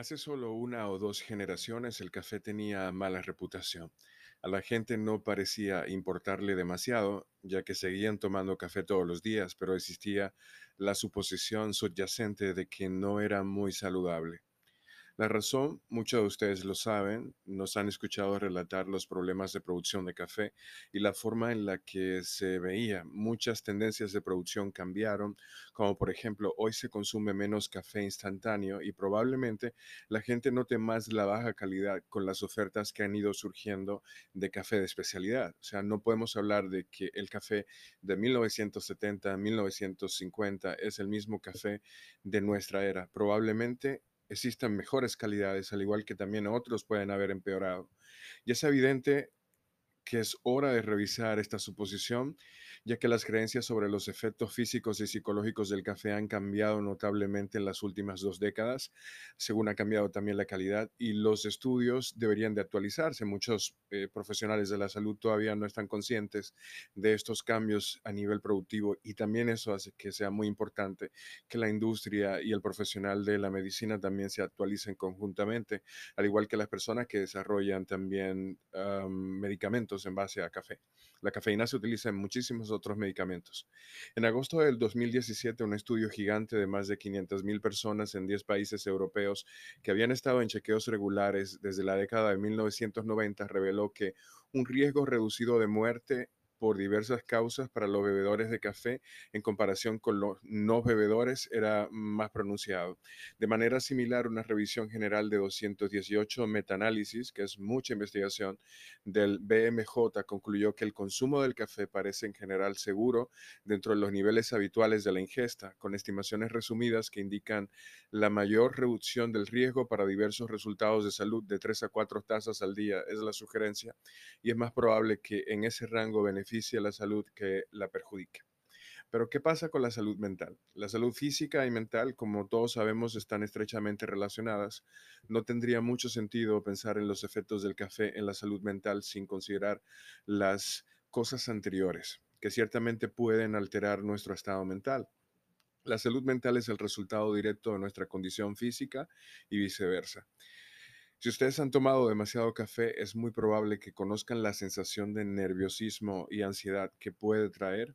Hace solo una o dos generaciones el café tenía mala reputación. A la gente no parecía importarle demasiado, ya que seguían tomando café todos los días, pero existía la suposición subyacente de que no era muy saludable. La razón, muchos de ustedes lo saben, nos han escuchado relatar los problemas de producción de café y la forma en la que se veía. Muchas tendencias de producción cambiaron, como por ejemplo, hoy se consume menos café instantáneo y probablemente la gente note más la baja calidad con las ofertas que han ido surgiendo de café de especialidad. O sea, no podemos hablar de que el café de 1970, 1950 es el mismo café de nuestra era. Probablemente existen mejores calidades, al igual que también otros pueden haber empeorado. Y es evidente que es hora de revisar esta suposición, ya que las creencias sobre los efectos físicos y psicológicos del café han cambiado notablemente en las últimas dos décadas, según ha cambiado también la calidad, y los estudios deberían de actualizarse. Muchos eh, profesionales de la salud todavía no están conscientes de estos cambios a nivel productivo y también eso hace que sea muy importante que la industria y el profesional de la medicina también se actualicen conjuntamente, al igual que las personas que desarrollan también medicamentos en base a café. La cafeína se utiliza en muchísimos otros medicamentos. En agosto del 2017, un estudio gigante de más de 500.000 personas en 10 países europeos que habían estado en chequeos regulares desde la década de 1990 reveló que un riesgo reducido de muerte por diversas causas para los bebedores de café en comparación con los no bebedores era más pronunciado. De manera similar, una revisión general de 218 metaanálisis, que es mucha investigación, del BMJ concluyó que el consumo del café parece en general seguro dentro de los niveles habituales de la ingesta, con estimaciones resumidas que indican la mayor reducción del riesgo para diversos resultados de salud de 3 a 4 tazas al día, es la sugerencia, y es más probable que en ese rango beneficie la salud que la perjudica. Pero ¿qué pasa con la salud mental? La salud física y mental, como todos sabemos, están estrechamente relacionadas. No tendría mucho sentido pensar en los efectos del café en la salud mental sin considerar las cosas anteriores, que ciertamente pueden alterar nuestro estado mental. La salud mental es el resultado directo de nuestra condición física y viceversa. Si ustedes han tomado demasiado café, es muy probable que conozcan la sensación de nerviosismo y ansiedad que puede traer,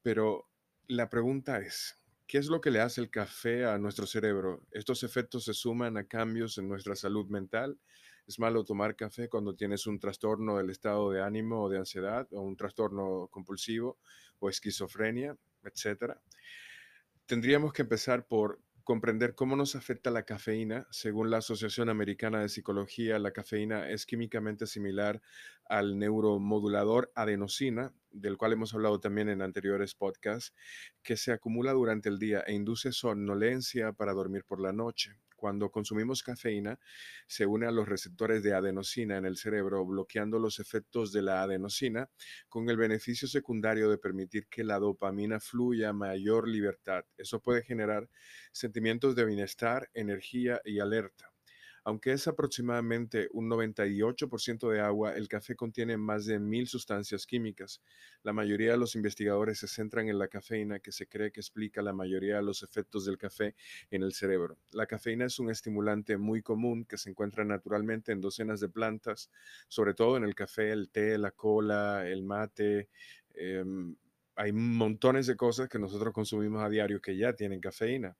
pero la pregunta es, ¿qué es lo que le hace el café a nuestro cerebro? ¿Estos efectos se suman a cambios en nuestra salud mental? ¿Es malo tomar café cuando tienes un trastorno del estado de ánimo o de ansiedad o un trastorno compulsivo o esquizofrenia, etcétera? Tendríamos que empezar por comprender cómo nos afecta la cafeína. Según la Asociación Americana de Psicología, la cafeína es químicamente similar al neuromodulador adenosina, del cual hemos hablado también en anteriores podcasts, que se acumula durante el día e induce somnolencia para dormir por la noche. Cuando consumimos cafeína, se une a los receptores de adenosina en el cerebro, bloqueando los efectos de la adenosina, con el beneficio secundario de permitir que la dopamina fluya a mayor libertad. Eso puede generar sentimientos de bienestar, energía y alerta. Aunque es aproximadamente un 98% de agua, el café contiene más de mil sustancias químicas. La mayoría de los investigadores se centran en la cafeína, que se cree que explica la mayoría de los efectos del café en el cerebro. La cafeína es un estimulante muy común que se encuentra naturalmente en docenas de plantas, sobre todo en el café, el té, la cola, el mate. Em, hay montones de cosas que nosotros consumimos a diario que ya tienen cafeína.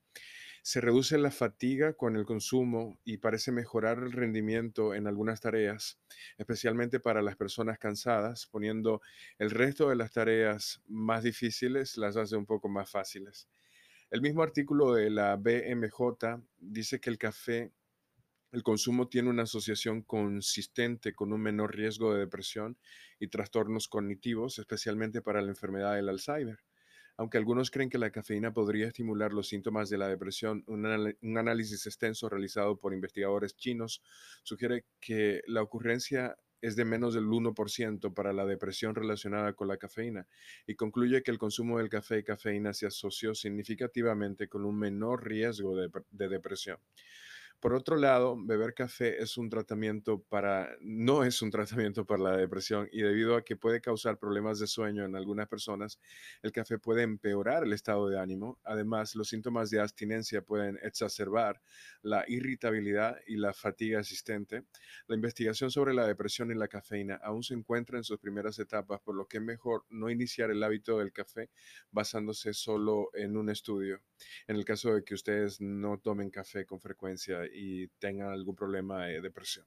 Se reduce la fatiga con el consumo y parece mejorar el rendimiento en algunas tareas, especialmente para las personas cansadas, poniendo el resto de las tareas más difíciles, las hace un poco más fáciles. El mismo artículo de la BMJ dice que el café el consumo tiene una asociación consistente con un menor riesgo de depresión y trastornos cognitivos, especialmente para la enfermedad del Alzheimer. Aunque algunos creen que la cafeína podría estimular los síntomas de la depresión, un, análisis extenso realizado por investigadores chinos sugiere que la ocurrencia es de menos del 1% para la depresión relacionada con la cafeína y concluye que el consumo del café y cafeína se asoció significativamente con un menor riesgo de, de depresión. Por otro lado, beber café es un tratamiento para, no es un tratamiento para la depresión y debido a que puede causar problemas de sueño en algunas personas, el café puede empeorar el estado de ánimo. Además, los síntomas de abstinencia pueden exacerbar la irritabilidad y la fatiga existente. La investigación sobre la depresión y la cafeína aún se encuentra en sus primeras etapas, por lo que es mejor no iniciar el hábito del café basándose solo en un estudio. En el caso de que ustedes no tomen café con frecuencia y tengan algún problema de depresión.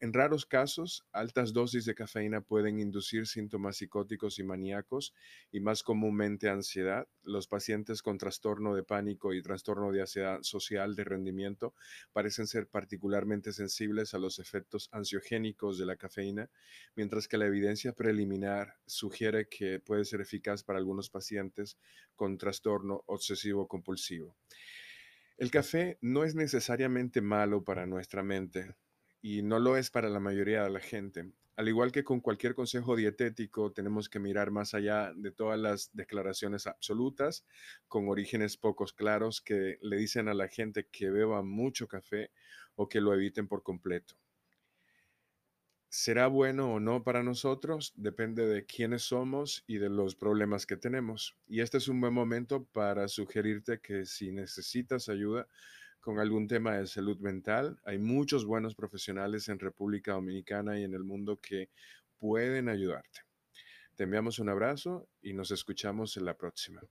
En raros casos, altas dosis de cafeína pueden inducir síntomas psicóticos y maníacos y más comúnmente ansiedad. Los pacientes con trastorno de pánico y trastorno de ansiedad social de rendimiento parecen ser particularmente sensibles a los efectos ansiogénicos de la cafeína, mientras que la evidencia preliminar sugiere que puede ser eficaz para algunos pacientes con trastorno obsesivo compulsivo. El café no es necesariamente malo para nuestra mente y no lo es para la mayoría de la gente. Al igual que con cualquier consejo dietético, tenemos que mirar más allá de todas las declaraciones absolutas con orígenes pocos claros que le dicen a la gente que beba mucho café o que lo eviten por completo. ¿Será bueno o no para nosotros? Depende de quiénes somos y de los problemas que tenemos. Y este es un buen momento para sugerirte que si necesitas ayuda, con algún tema de salud mental. Hay muchos buenos profesionales en República Dominicana y en el mundo que pueden ayudarte. Te enviamos un abrazo y nos escuchamos en la próxima.